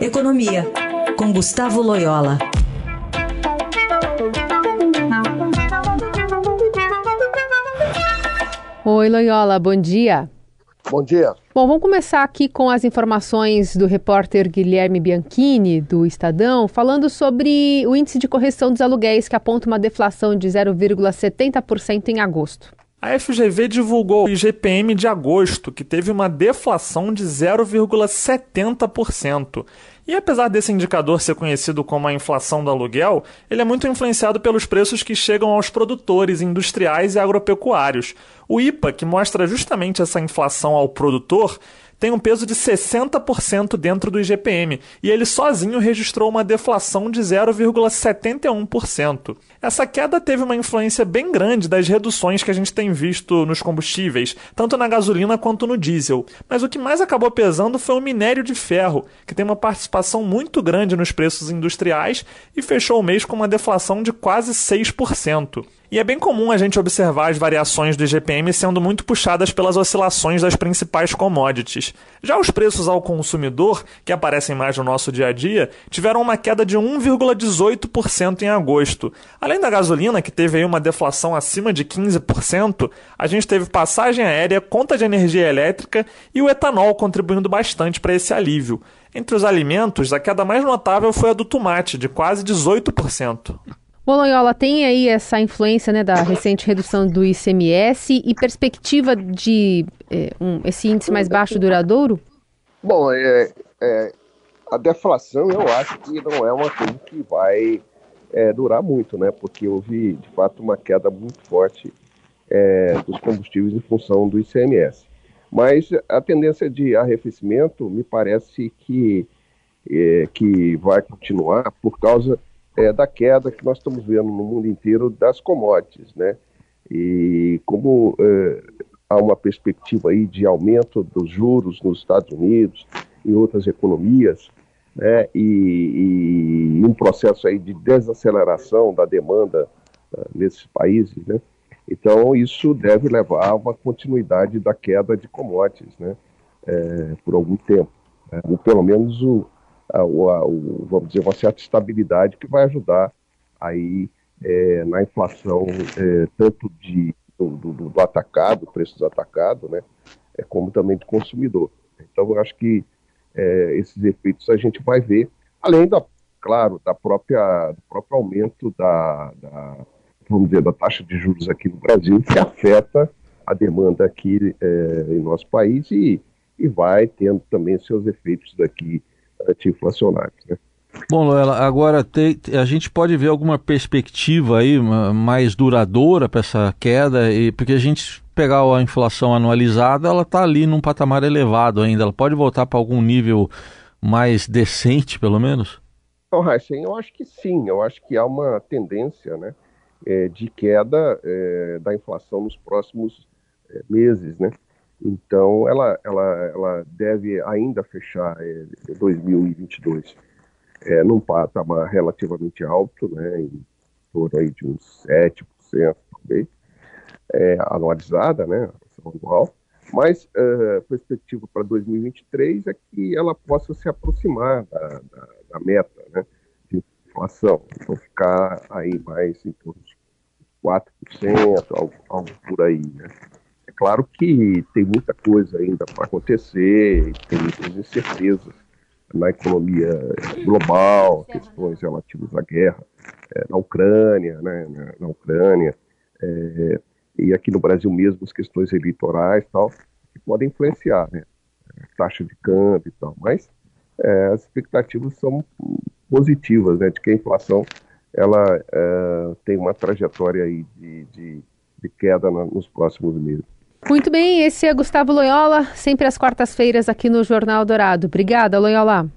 Economia, com Gustavo Loyola. Oi, Loyola, bom dia. Bom dia. Bom, vamos começar aqui com as informações do repórter Guilherme Bianchini, do Estadão, falando sobre o índice de correção dos aluguéis, que aponta uma deflação de 0,70% em agosto. A FGV divulgou o IGPM de agosto, que teve uma deflação de 0,70%. E apesar desse indicador ser conhecido como a inflação do aluguel, ele é muito influenciado pelos preços que chegam aos produtores industriais e agropecuários. O IPA, que mostra justamente essa inflação ao produtor, tem um peso de 60% dentro do IGPM e ele sozinho registrou uma deflação de 0,71%. Essa queda teve uma influência bem grande das reduções que a gente tem visto nos combustíveis, tanto na gasolina quanto no diesel. Mas o que mais acabou pesando foi o minério de ferro, que tem uma participação muito grande nos preços industriais e fechou o mês com uma deflação de quase 6%. E é bem comum a gente observar as variações do IGPM sendo muito puxadas pelas oscilações das principais commodities. Já os preços ao consumidor, que aparecem mais no nosso dia a dia, tiveram uma queda de 1,18% em agosto. Além da gasolina, que teve uma deflação acima de 15%, a gente teve passagem aérea, conta de energia elétrica e o etanol contribuindo bastante para esse alívio. Entre os alimentos, a queda mais notável foi a do tomate, de quase 18%. Bolonhola tem aí essa influência né, da recente redução do ICMS e perspectiva de é, um, esse índice mais baixo duradouro? Bom, é, é, a deflação eu acho que não é uma coisa que vai é, durar muito, né? Porque houve de fato uma queda muito forte é, dos combustíveis em função do ICMS. Mas a tendência de arrefecimento me parece que, é, que vai continuar por causa é, da queda que nós estamos vendo no mundo inteiro das commodities, né? E como é, há uma perspectiva aí de aumento dos juros nos Estados Unidos e outras economias, né? E, e um processo aí de desaceleração da demanda uh, nesses países, né? Então isso deve levar a uma continuidade da queda de commodities, né? É, por algum tempo, né? ou pelo menos o a, o, vamos dizer, uma certa estabilidade que vai ajudar aí é, na inflação é, tanto de, do, do, do, atacado, preços atacado, né, é, como também do consumidor. Então, eu acho que é, esses efeitos a gente vai ver, além da, claro, da própria, do próprio aumento da, da vamos dizer, da taxa de juros aqui no Brasil, que afeta a demanda aqui é, em nosso país e, e vai tendo também seus efeitos daqui anti-inflacionários. Né? Bom, Loela, agora tem, a gente pode ver alguma perspectiva aí mais duradoura para essa queda, e, porque a gente pegar a inflação anualizada, ela está ali num patamar elevado ainda, ela pode voltar para algum nível mais decente, pelo menos? Então, Heisen, eu acho que sim, eu acho que há uma tendência né, é, de queda é, da inflação nos próximos é, meses, né? Então, ela, ela, ela deve ainda fechar é, 2022 é, num patamar relativamente alto, né, em torno aí de uns 7%, talvez, é, anualizada, né, anual. Mas é, a perspectiva para 2023 é que ela possa se aproximar da, da, da meta né, de inflação. Então, ficar aí mais em torno de 4%, algo, algo por aí, né. Claro que tem muita coisa ainda para acontecer, tem muitas incertezas na economia global, questões relativas à guerra é, na Ucrânia, né, na, na Ucrânia, é, e aqui no Brasil mesmo as questões eleitorais tal, que podem influenciar, né, taxa de câmbio e tal, mas é, as expectativas são positivas, né, de que a inflação ela tem uma trajetória aí de, de, de queda na, nos próximos meses. Muito bem, esse é Gustavo Loyola, sempre às quartas-feiras aqui no Jornal Dourado. Obrigada, Loyola.